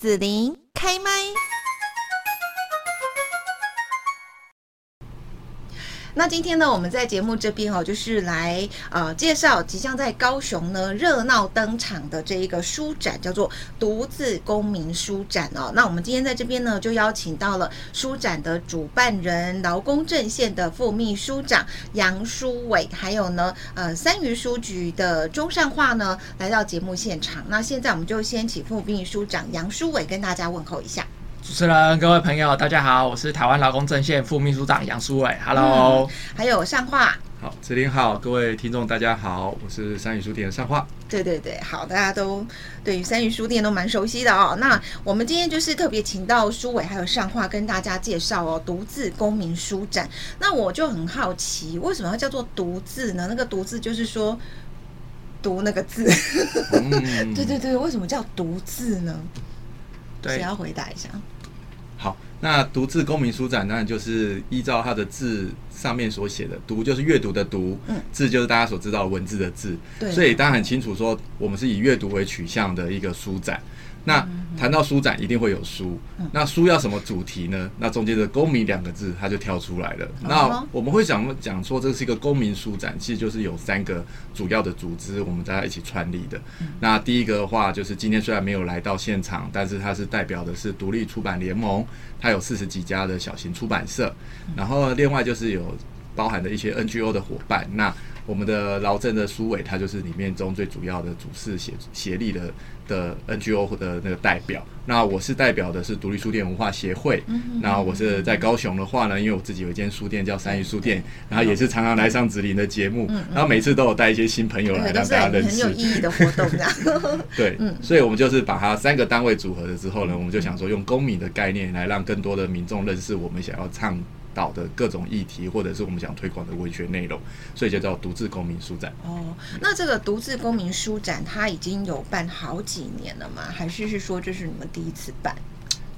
子琳开麦。那今天呢，我们在节目这边哦，就是来呃介绍即将在高雄呢热闹登场的这一个书展，叫做“独自公民书展”哦。那我们今天在这边呢，就邀请到了书展的主办人劳工阵线的副秘书长杨书纬，还有呢呃三余书局的钟善化呢来到节目现场。那现在我们就先请副秘书长杨书纬跟大家问候一下。主持人，各位朋友，大家好，我是台湾劳工阵线副秘书长杨书伟，Hello，、嗯、还有善化，好，子林好，各位听众大家好，我是三语书店的善化，对对对，好，大家都对于三语书店都蛮熟悉的哦。那我们今天就是特别请到书伟还有善化跟大家介绍哦，独自公民书展。那我就很好奇，为什么要叫做独自呢？那个独自就是说读那个字，嗯、对对对，为什么叫独自呢？谁要回答一下？好，那独自公民书展当然就是依照它的字上面所写的“读”就是阅读的“读”，嗯，字就是大家所知道的文字的“字”，对，所以大家很清楚说，我们是以阅读为取向的一个书展。那谈到书展，一定会有书。那书要什么主题呢？那中间的“公民”两个字，它就跳出来了。那我们会想讲说，这是一个公民书展，其实就是有三个主要的组织，我们大家一起创立的。那第一个的话，就是今天虽然没有来到现场，但是它是代表的是独立出版联盟，它有四十几家的小型出版社。然后另外就是有包含的一些 NGO 的伙伴。那我们的劳政的苏伟，他就是里面中最主要的主事协协力的的 NGO 的那个代表。那我是代表的是独立书店文化协会。那我是在高雄的话呢，因为我自己有一间书店叫三一书店，然后也是常常来上子林的节目，然后每次都有带一些新朋友来让大家认识。很有意义的活动，啊。对，所以我们就是把它三个单位组合了之后呢，我们就想说用公民的概念来让更多的民众认识我们想要倡导的各种议题，或者是我们想推广的文学内容，所以就叫独自公民书展。哦，那这个独自公民书展，它已经有办好几年了吗？还是是说这是你们第一次办？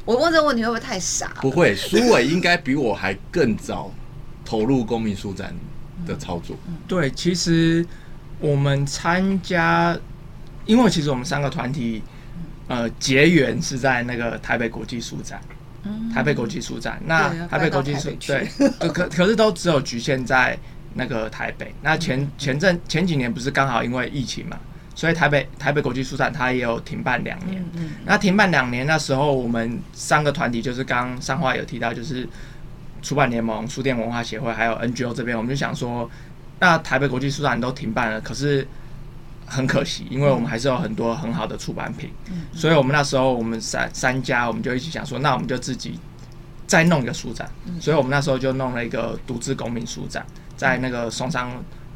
我问这个问题会不会太傻？不会，苏伟应该比我还更早投入公民书展的操作。嗯嗯、对，其实我们参加，因为其实我们三个团体，呃，结缘是在那个台北国际书展。台北国际书展，那台北国际书对，可 可是都只有局限在那个台北。那前前阵前几年不是刚好因为疫情嘛，所以台北台北国际书展它也有停办两年。那停办两年那时候，我们三个团体就是刚上话有提到，就是出版联盟、书店文化协会还有 NGO 这边，我们就想说，那台北国际书展都停办了，可是。很可惜，因为我们还是有很多很好的出版品，嗯、所以我们那时候我们三三家，我们就一起想说，那我们就自己再弄一个书展，嗯、所以我们那时候就弄了一个独自公民书展，在那个松山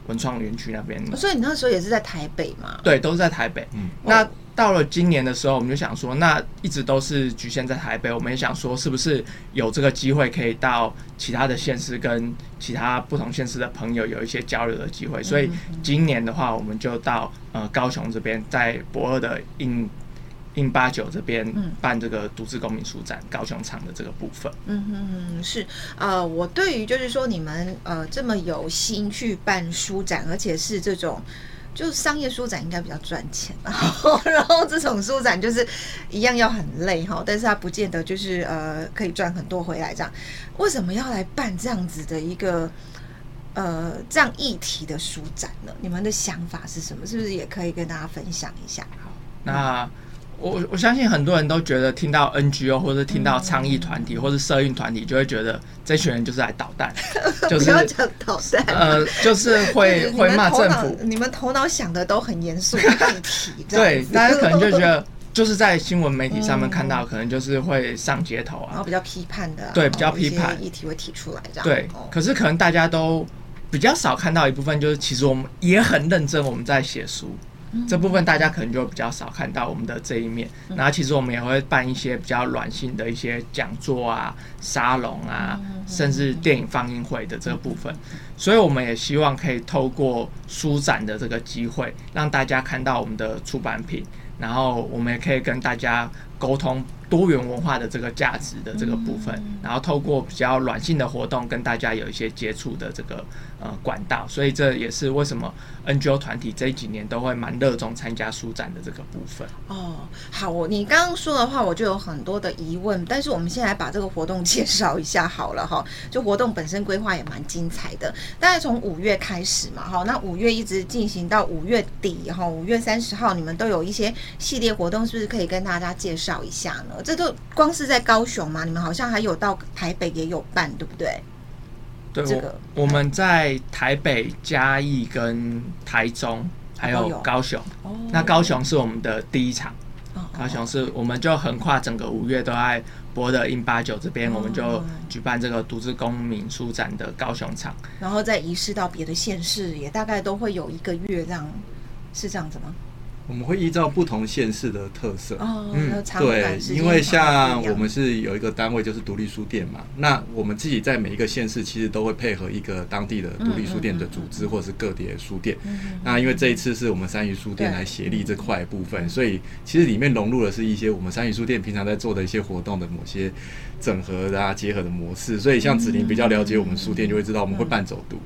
文创园区那边。所以你那时候也是在台北吗？对，都是在台北。嗯，那。到了今年的时候，我们就想说，那一直都是局限在台北，我们也想说，是不是有这个机会可以到其他的县市，跟其他不同县市的朋友有一些交流的机会。所以今年的话，我们就到呃高雄这边，在博二的 in in 八九这边办这个独自公民书展，高雄场的这个部分。嗯哼哼，是呃，我对于就是说你们呃这么有心去办书展，而且是这种。就是商业书展应该比较赚钱，然 后然后这种书展就是一样要很累哈，但是它不见得就是呃可以赚很多回来这样。为什么要来办这样子的一个呃这样议题的书展呢？你们的想法是什么？是不是也可以跟大家分享一下？好，那。我我相信很多人都觉得听到 NGO 或者听到倡议团体或者社运团体，就会觉得这群人就是来捣蛋，就是讲捣蛋，呃，就是会会骂政府。你们头脑想的都很严肃的议题，对，大家可能就觉得 就是在新闻媒体上面看到，可能就是会上街头啊，然后比较批判的，对，比较批判议题会提出来这样。对，可是可能大家都比较少看到一部分，就是其实我们也很认真，我们在写书。这部分大家可能就比较少看到我们的这一面，然后其实我们也会办一些比较软性的一些讲座啊、沙龙啊，甚至电影放映会的这个部分，所以我们也希望可以透过书展的这个机会，让大家看到我们的出版品，然后我们也可以跟大家沟通多元文化的这个价值的这个部分，然后透过比较软性的活动跟大家有一些接触的这个呃管道，所以这也是为什么 NGO 团体这几年都会蛮热衷参加书展的这个部分。哦，好，我你刚刚说的话我就有很多的疑问，但是我们先来把这个活动介绍一下好了哈。就活动本身规划也蛮精彩的，大概从五月开始嘛哈，那五月一直进行到五月底哈，五月三十号你们都有一些系列活动，是不是可以跟大家介绍一下呢？这都光是在高雄嘛，你们好像还有到台北也有办，对不对？对，这个我，我们在台北、嘉义跟台中，还有高雄。哦，那高雄是我们的第一场。哦，高雄是我们就横跨整个五月都在博的 in 八九这边，我们就举办这个独自公民书展的高雄场，然后再移师到别的县市，也大概都会有一个月这样，是这样子吗？我们会依照不同县市的特色，哦、嗯，对，因为像我们是有一个单位就是独立书店嘛，那我们自己在每一个县市其实都会配合一个当地的独立书店的组织或者是个别书店。那因为这一次是我们三余书店来协力这块部分，所以其实里面融入的是一些我们三余书店平常在做的一些活动的某些整合啊结合的模式。所以像子琳比较了解我们书店，就会知道我们会办走读，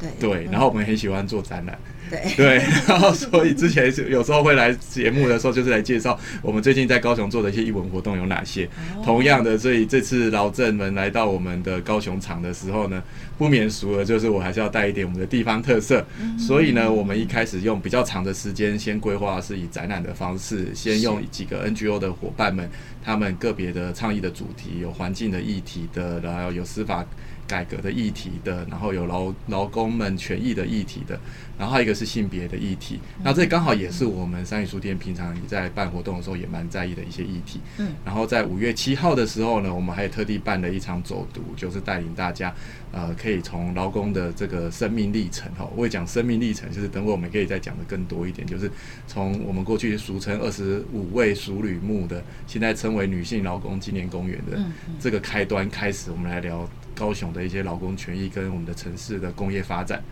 对对，然后我们很喜欢做展览。对，对，然后所以之前有时候会来节目的时候，就是来介绍我们最近在高雄做的一些艺文活动有哪些。同样的，所以这次老郑们来到我们的高雄场的时候呢，不免俗了，就是我还是要带一点我们的地方特色。所以呢，我们一开始用比较长的时间先规划，是以展览的方式，先用几个 NGO 的伙伴们，他们个别的倡议的主题，有环境的议题的，然后有司法。改革的议题的，然后有劳劳工们权益的议题的，然后还有一个是性别的议题。那这刚好也是我们三语书店平常也在办活动的时候也蛮在意的一些议题。嗯，然后在五月七号的时候呢，我们还特地办了一场走读，就是带领大家，呃，可以从劳工的这个生命历程哈，我会讲生命历程，就是等会我们可以再讲的更多一点，就是从我们过去俗称二十五位熟女墓的，现在称为女性劳工纪念公园的这个开端开始，我们来聊。高雄的一些劳工权益跟我们的城市的工业发展，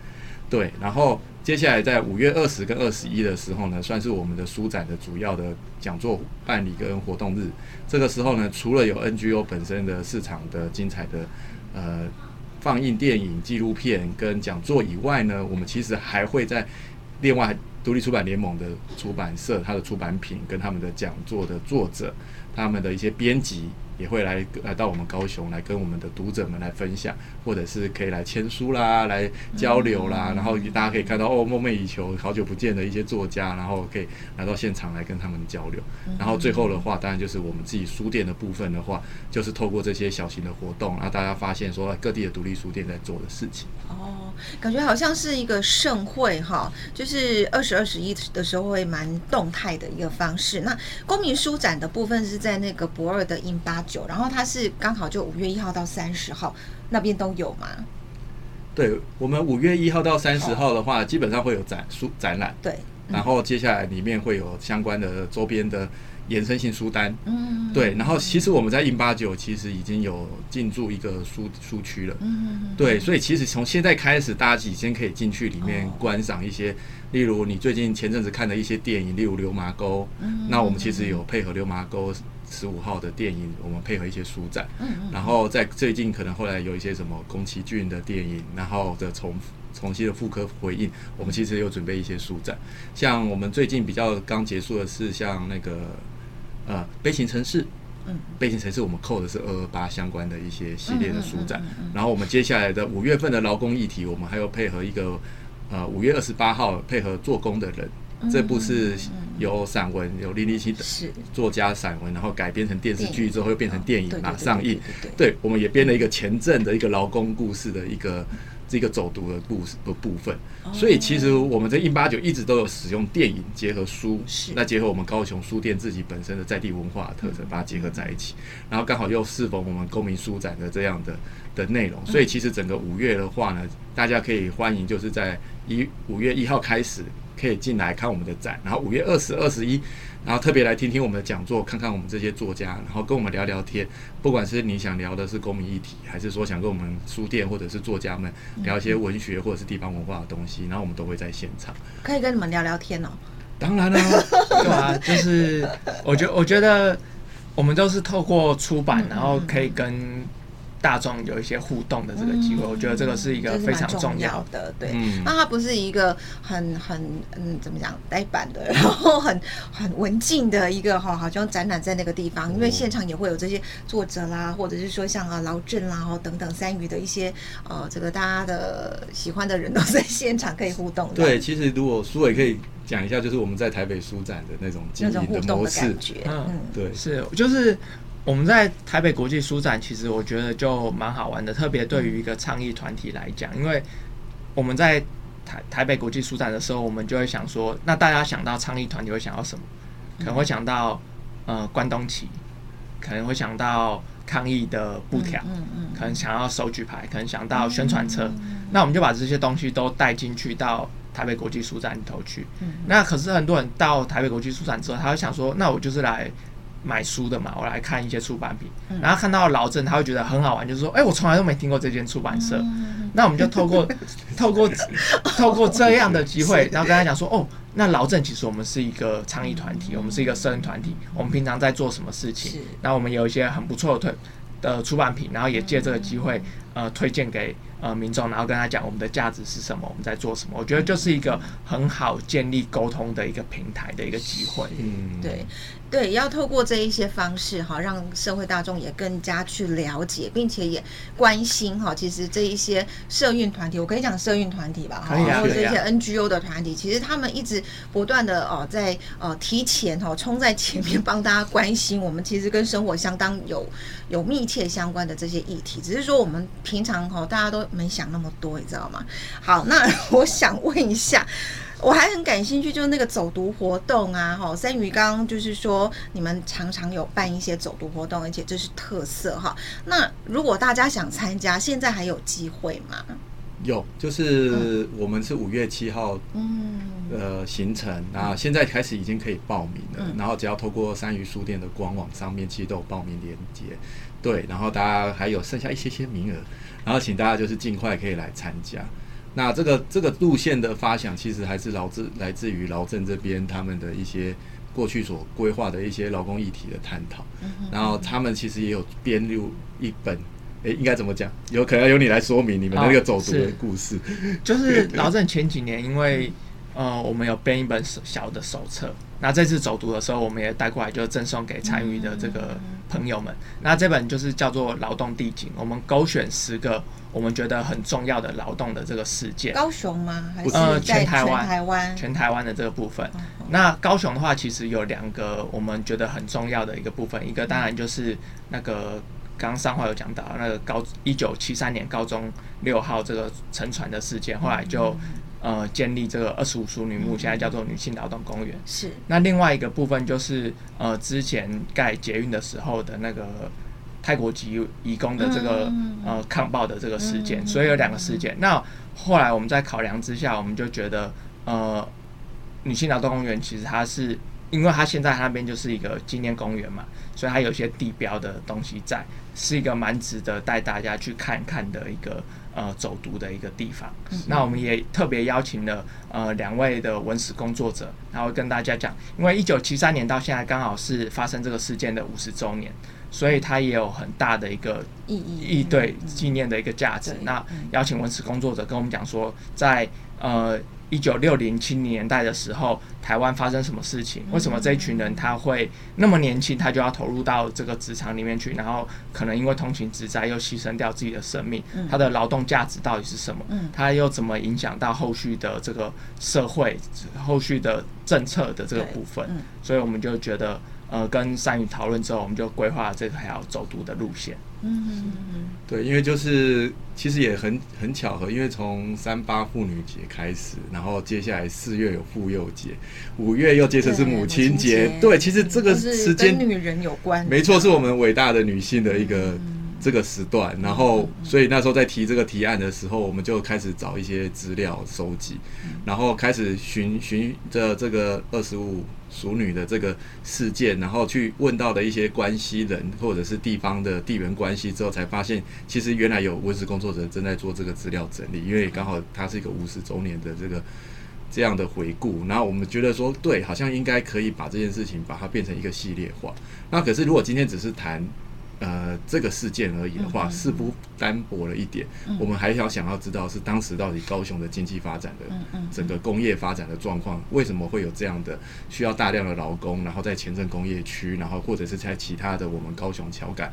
对，然后接下来在五月二十跟二十一的时候呢，算是我们的书展的主要的讲座办理跟活动日。这个时候呢，除了有 NGO 本身的市场的精彩的呃放映电影、纪录片跟讲座以外呢，我们其实还会在另外独立出版联盟的出版社，它的出版品跟他们的讲座的作者，他们的一些编辑。也会来来到我们高雄来跟我们的读者们来分享，或者是可以来签书啦，来交流啦，然后大家可以看到哦，梦寐以求、好久不见的一些作家，然后可以来到现场来跟他们交流。然后最后的话，当然就是我们自己书店的部分的话，就是透过这些小型的活动，让大家发现说各地的独立书店在做的事情。哦，感觉好像是一个盛会哈，就是二十二十一的时候会蛮动态的一个方式。那公民书展的部分是在那个博二的 in8。然后它是刚好就五月一号到三十号那边都有吗？对，我们五月一号到三十号的话，基本上会有展书展览。对，然后接下来里面会有相关的周边的延伸性书单。嗯，对。然后其实我们在 in89 其实已经有进驻一个书书区了。嗯，对。所以其实从现在开始，大家已经可以进去里面观赏一些，例如你最近前阵子看的一些电影，例如《流麻沟》。嗯，那我们其实有配合《流麻沟》。十五号的电影，我们配合一些书展，嗯嗯然后在最近可能后来有一些什么宫崎骏的电影，然后的重重新的复刻回应，我们其实有准备一些书展，像我们最近比较刚结束的是像那个呃悲情城市，嗯，悲情城市我们扣的是二二八相关的一些系列的书展，然后我们接下来的五月份的劳工议题，我们还有配合一个呃五月二十八号配合做工的人。这部是有散文，有林立青的作家散文，然后改编成电视剧之后又变成电影马上映。对，我们也编了一个前阵的一个劳工故事的一个这个走读的故事的部分。所以其实我们在 in89 一直都有使用电影结合书，那结合我们高雄书店自己本身的在地文化特色，把它结合在一起。然后刚好又适逢我们公民书展的这样的的内容，所以其实整个五月的话呢，大家可以欢迎就是在一五月一号开始。可以进来看我们的展，然后五月二十二十一，然后特别来听听我们的讲座，看看我们这些作家，然后跟我们聊聊天。不管是你想聊的是公民议题，还是说想跟我们书店或者是作家们聊一些文学或者是地方文化的东西，然后我们都会在现场。可以跟你们聊聊天哦。当然了，对啊，就是我觉我觉得我们都是透过出版，然后可以跟。大众有一些互动的这个机会，嗯，我觉得这个是一个非常重要的。对，嗯，那它不是一个很很嗯怎么讲呆板的，然后很很文静的一个哈，好像展览在那个地方，因为现场也会有这些作者啦，或者是说像啊劳振啦，等等三余的一些呃，这个大家的喜欢的人都在现场可以互动。对，其实如果苏伟可以讲一下，就是我们在台北书展的那种经营的模式，嗯，对，是就是。我们在台北国际书展，其实我觉得就蛮好玩的，特别对于一个倡议团体来讲，因为我们在台台北国际书展的时候，我们就会想说，那大家想到倡议团体会想到什么？可能会想到呃关东旗，可能会想到抗议的布条，可能想要手举牌，可能想到宣传车。那我们就把这些东西都带进去到台北国际书展里头去。那可是很多人到台北国际书展之后，他会想说，那我就是来。买书的嘛，我来看一些出版品，嗯、然后看到老郑，他会觉得很好玩，就是说，哎、欸，我从来都没听过这间出版社，嗯、那我们就透过 透过透过这样的机会，然后跟他讲说，哦，那老郑其实我们是一个倡议团体，我们是一个社人团体，我们平常在做什么事情？那我们有一些很不错的推的出版品，然后也借这个机会，呃，推荐给呃民众，然后跟他讲我们的价值是什么，我们在做什么。我觉得就是一个很好建立沟通的一个平台的一个机会。嗯，对。对，要透过这一些方式哈，让社会大众也更加去了解，并且也关心哈。其实这一些社运团体，我可以讲社运团体吧，哈，然后这些 NGO 的团体，其实他们一直不断的哦，在呃提前哈，冲在前面帮大家关心我们其实跟生活相当有有密切相关的这些议题。只是说我们平常哈，大家都没想那么多，你知道吗？好，那 我想问一下。我还很感兴趣，就是那个走读活动啊，哈，三鱼刚刚就是说你们常常有办一些走读活动，而且这是特色哈。那如果大家想参加，现在还有机会吗？有，就是我们是五月七号，嗯，呃，行程，然后现在开始已经可以报名了，嗯、然后只要透过三余书店的官网上面，其实都有报名链接，对，然后大家还有剩下一些些名额，然后请大家就是尽快可以来参加。那这个这个路线的发想，其实还是劳自来自于劳政这边他们的一些过去所规划的一些劳工议题的探讨。然后他们其实也有编入一本，诶，应该怎么讲？有可能由你来说明你们那个走读的故事。就是老郑前几年，因为呃，我们有编一本小的手册。那这次走读的时候，我们也带过来，就赠送给参与的这个朋友们。那这本就是叫做《劳动地景》，我们勾选十个我们觉得很重要的劳动的这个事件。高雄吗？还是呃，全台湾？全台湾？全台湾的这个部分。那高雄的话，其实有两个我们觉得很重要的一个部分，一个当然就是那个刚刚上话有讲到那个高一九七三年高中六号这个沉船的事件，后来就。呃，建立这个二十五淑女墓，现在叫做女性劳动公园。是。那另外一个部分就是，呃，之前盖捷运的时候的那个泰国籍移工的这个呃抗暴的这个事件，所以有两个事件。那后来我们在考量之下，我们就觉得，呃，女性劳动公园其实它是，因为它现在那边就是一个纪念公园嘛，所以它有些地标的东西在，是一个蛮值得带大家去看看的一个。呃，走读的一个地方。那我们也特别邀请了呃两位的文史工作者，然后跟大家讲，因为一九七三年到现在刚好是发生这个事件的五十周年，所以它也有很大的一个意义，意对纪念的一个价值。那邀请文史工作者跟我们讲说，在呃。一九六零七零年代的时候，台湾发生什么事情？为什么这一群人他会那么年轻，他就要投入到这个职场里面去？然后可能因为通勤之灾又牺牲掉自己的生命，他的劳动价值到底是什么？他又怎么影响到后续的这个社会、后续的政策的这个部分？所以我们就觉得，呃，跟善宇讨论之后，我们就规划了这条走读的路线。嗯嗯嗯，对，因为就是其实也很很巧合，因为从三八妇女节开始，然后接下来四月有妇幼节，五月又接着是母亲节，对，其实这个时间跟女人有关，没错，是我们伟大的女性的一个这个时段，然后所以那时候在提这个提案的时候，我们就开始找一些资料收集，然后开始寻寻着这个二十五。熟女的这个事件，然后去问到的一些关系人或者是地方的地缘关系之后，才发现其实原来有文史工作者正在做这个资料整理，因为刚好它是一个五十周年的这个这样的回顾，然后我们觉得说，对，好像应该可以把这件事情把它变成一个系列化。那可是如果今天只是谈呃这个事件而已的话，似乎单薄了一点。嗯、我们还要想要知道是当时到底高雄的经济发展的整个工业发展的状况，为什么会有这样的需要大量的劳工，然后在前镇工业区，然后或者是在其他的我们高雄桥杆。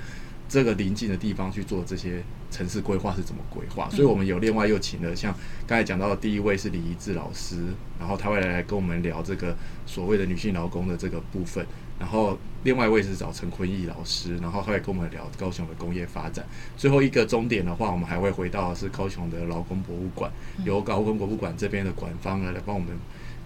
这个临近的地方去做这些城市规划是怎么规划？所以我们有另外又请了像刚才讲到的第一位是李怡智老师，然后他会来跟我们聊这个所谓的女性劳工的这个部分。然后另外一位是找陈坤义老师，然后他也跟我们聊高雄的工业发展。最后一个终点的话，我们还会回到是高雄的劳工博物馆，由劳工博物馆这边的馆方呢来帮我们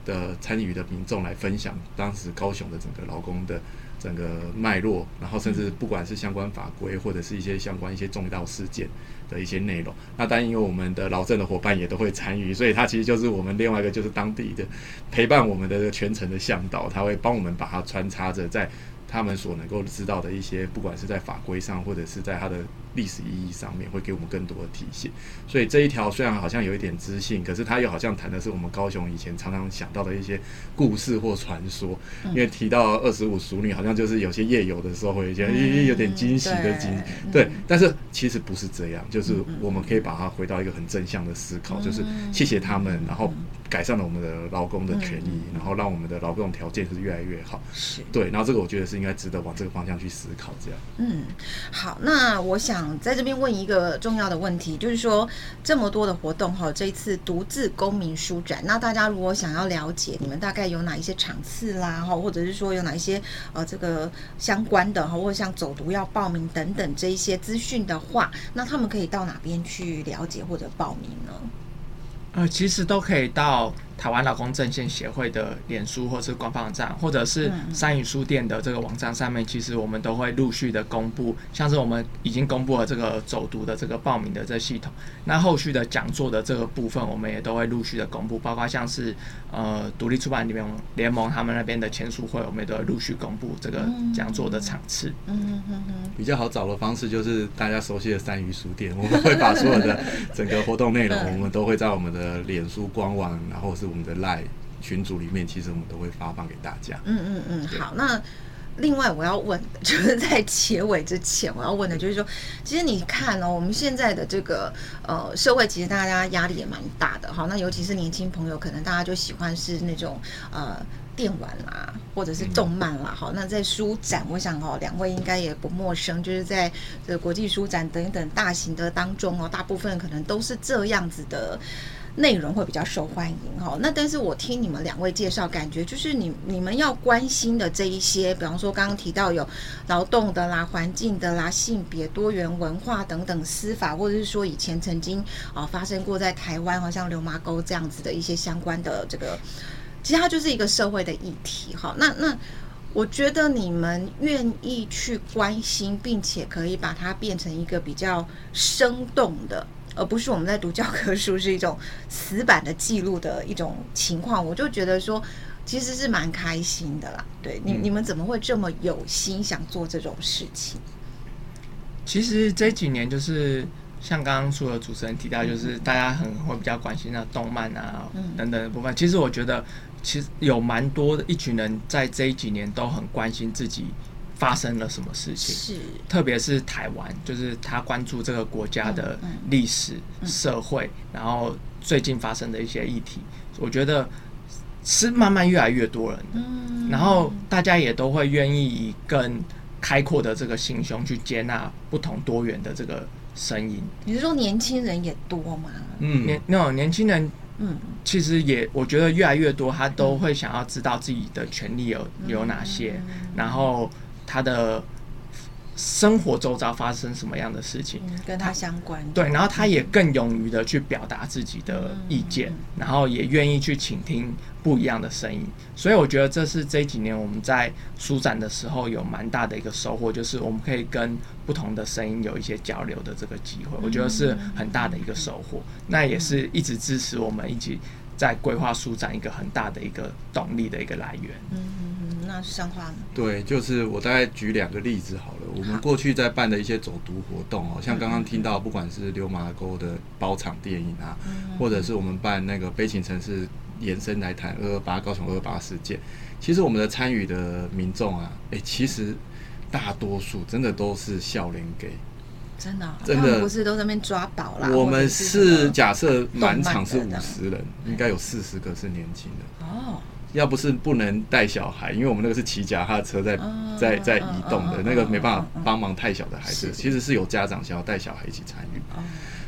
的参与的民众来分享当时高雄的整个劳工的。整个脉络，然后甚至不管是相关法规或者是一些相关一些重大事件的一些内容，那当然因为我们的老镇的伙伴也都会参与，所以他其实就是我们另外一个就是当地的陪伴我们的全程的向导，他会帮我们把它穿插着在。他们所能够知道的一些，不管是在法规上，或者是在他的历史意义上面，会给我们更多的体现。所以这一条虽然好像有一点知性，可是它又好像谈的是我们高雄以前常常想到的一些故事或传说。因为提到二十五熟女，好像就是有些夜游的时候会有一些有点惊喜的惊，对。但是其实不是这样，就是我们可以把它回到一个很正向的思考，就是谢谢他们，然后。改善了我们的劳工的权益，然后让我们的劳动条件是越来越好。是对，然后这个我觉得是应该值得往这个方向去思考。这样，嗯，好，那我想在这边问一个重要的问题，就是说这么多的活动哈，这一次独自公民书展，那大家如果想要了解你们大概有哪一些场次啦，哈，或者是说有哪一些呃这个相关的哈，或者像走读要报名等等这一些资讯的话，那他们可以到哪边去了解或者报名呢？呃，其实都可以到。台湾劳工阵线协会的脸书或是官方网站，或者是三语书店的这个网站上面，其实我们都会陆续的公布，像是我们已经公布了这个走读的这个报名的这系统，那后续的讲座的这个部分，我们也都会陆续的公布，包括像是呃独立出版联盟联盟他们那边的签书会，我们也都会陆续公布这个讲座的场次。嗯嗯嗯。比较好找的方式就是大家熟悉的三语书店，我们会把所有的整个活动内容，我们都会在我们的脸书官网，然后是。我们的 LINE 群组里面，其实我们都会发放给大家。嗯嗯嗯，好。那另外我要问的，就是在结尾之前，我要问的就是说，其实你看哦，我们现在的这个呃社会，其实大家压力也蛮大的。好，那尤其是年轻朋友，可能大家就喜欢是那种呃电玩啦，或者是动漫啦。好，那在书展，我想哦，两位应该也不陌生，就是在这国际书展等等大型的当中哦，大部分可能都是这样子的。内容会比较受欢迎哈，那但是我听你们两位介绍，感觉就是你你们要关心的这一些，比方说刚刚提到有劳动的啦、环境的啦、性别多元文化等等、司法，或者是说以前曾经啊发生过在台湾，好像流麻沟这样子的一些相关的这个，其实它就是一个社会的议题哈。那那我觉得你们愿意去关心，并且可以把它变成一个比较生动的。而不是我们在读教科书，是一种死板的记录的一种情况，我就觉得说，其实是蛮开心的啦。对你，你们怎么会这么有心想做这种事情？其实这几年就是像刚刚说的主持人提到，就是大家很会比较关心那动漫啊等等的部分。其实我觉得，其实有蛮多的一群人在这几年都很关心自己。发生了什么事情？是，特别是台湾，就是他关注这个国家的历史、社会，然后最近发生的一些议题，我觉得是慢慢越来越多人的，然后大家也都会愿意以更开阔的这个心胸去接纳不同多元的这个声音。你是说年轻人也多吗？嗯，年那种年轻人，嗯，其实也我觉得越来越多，他都会想要知道自己的权利有有哪些，然后。他的生活周遭发生什么样的事情，跟他相关。对，然后他也更勇于的去表达自己的意见，然后也愿意去倾听不一样的声音。所以我觉得这是这几年我们在书展的时候有蛮大的一个收获，就是我们可以跟不同的声音有一些交流的这个机会，我觉得是很大的一个收获。那也是一直支持我们一起在规划书展一个很大的一个动力的一个来源。那是像话吗？对，就是我大概举两个例子好了。我们过去在办的一些走读活动哦，像刚刚听到，不管是流麻沟的包场电影啊，或者是我们办那个悲情城市延伸来谈二二八高雄二二八事件。其实我们的参与的民众啊，哎、欸，其实大多数真的都是笑脸给。真的，真的不是都在那边抓宝啦。我们是假设满场是五十人，应该有四十个是年轻的。哦，要不是不能带小孩，因为我们那个是骑脚踏车在在在移动的，那个没办法帮忙太小的孩子。其实是有家长想要带小孩一起参与。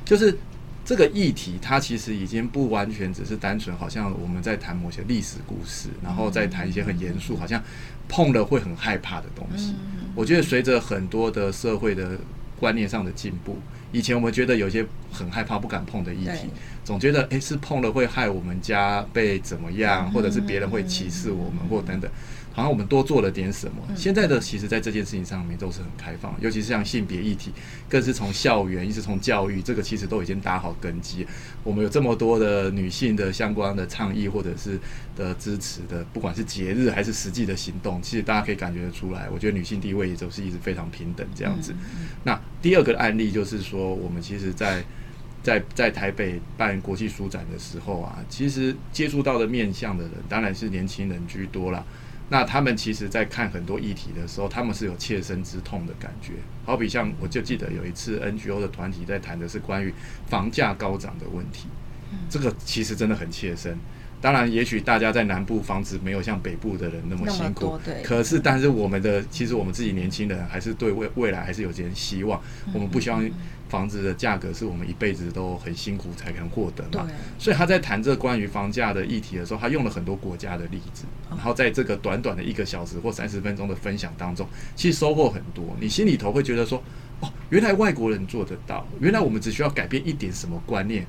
就是这个议题，它其实已经不完全只是单纯，好像我们在谈某些历史故事，然后再谈一些很严肃，好像碰了会很害怕的东西。我觉得随着很多的社会的。观念上的进步，以前我们觉得有些很害怕、不敢碰的议题，总觉得诶是碰了会害我们家被怎么样，或者是别人会歧视我们，或等等。好像我们多做了点什么。现在的其实，在这件事情上面都是很开放，尤其是像性别议题，更是从校园一直从教育，这个其实都已经打好根基。我们有这么多的女性的相关的倡议，或者是的支持的，不管是节日还是实际的行动，其实大家可以感觉得出来。我觉得女性地位也都是一直非常平等这样子。那第二个案例就是说，我们其实在在在台北办国际书展的时候啊，其实接触到的面向的人，当然是年轻人居多啦。那他们其实，在看很多议题的时候，他们是有切身之痛的感觉。好比像，我就记得有一次 NGO 的团体在谈的是关于房价高涨的问题，这个其实真的很切身。当然，也许大家在南部房子没有像北部的人那么辛苦，可是，但是我们的其实我们自己年轻人还是对未未来还是有点希望。我们不希望。房子的价格是我们一辈子都很辛苦才能获得嘛，所以他在谈这关于房价的议题的时候，他用了很多国家的例子，然后在这个短短的一个小时或三十分钟的分享当中，其实收获很多。你心里头会觉得说，哦，原来外国人做得到，原来我们只需要改变一点什么观念。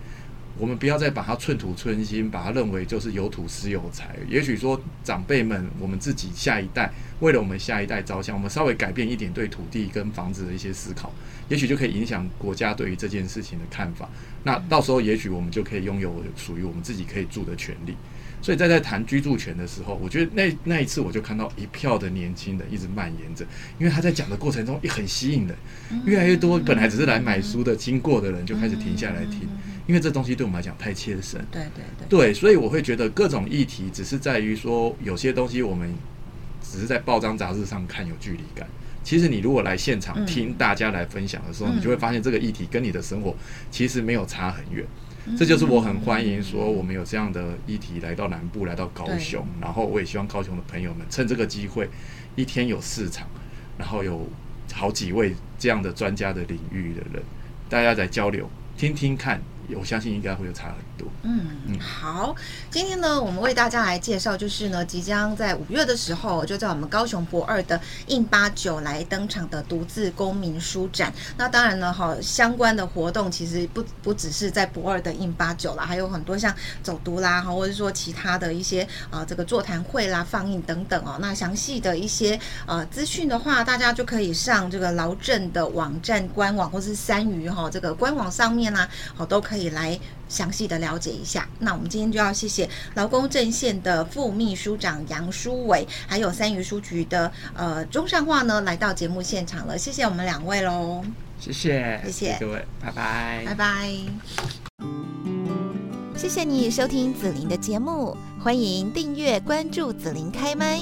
我们不要再把它寸土寸金，把它认为就是有土斯有财。也许说长辈们，我们自己下一代，为了我们下一代着想，我们稍微改变一点对土地跟房子的一些思考，也许就可以影响国家对于这件事情的看法。那到时候，也许我们就可以拥有属于我们自己可以住的权利。所以在在谈居住权的时候，我觉得那那一次我就看到一票的年轻人一直蔓延着，因为他在讲的过程中也很吸引人，越来越多本来只是来买书的经过的人就开始停下来听。因为这东西对我们来讲太切身，对对对，对，所以我会觉得各种议题只是在于说，有些东西我们只是在报章杂志上看有距离感。其实你如果来现场听大家来分享的时候，你就会发现这个议题跟你的生活其实没有差很远。这就是我很欢迎说我们有这样的议题来到南部，来到高雄，然后我也希望高雄的朋友们趁这个机会，一天有四场，然后有好几位这样的专家的领域的人，大家在交流，听听看。我相信应该会有差很多。嗯嗯，好，今天呢，我们为大家来介绍，就是呢，即将在五月的时候，就在我们高雄博二的印八九来登场的独自公民书展。那当然呢，哈，相关的活动其实不不只是在博二的印八九啦，还有很多像走读啦，哈，或者说其他的一些啊，这个座谈会啦、放映等等哦。那详细的一些呃资讯的话，大家就可以上这个劳政的网站官网，或是三鱼哈这个官网上面呢，好都可以。可以来详细的了解一下。那我们今天就要谢谢劳工阵线的副秘书长杨书伟，还有三余书局的呃钟善化呢，来到节目现场了。谢谢我们两位喽，谢谢，谢谢各位，拜拜，拜拜。谢谢你收听紫琳的节目，欢迎订阅关注紫琳开麦。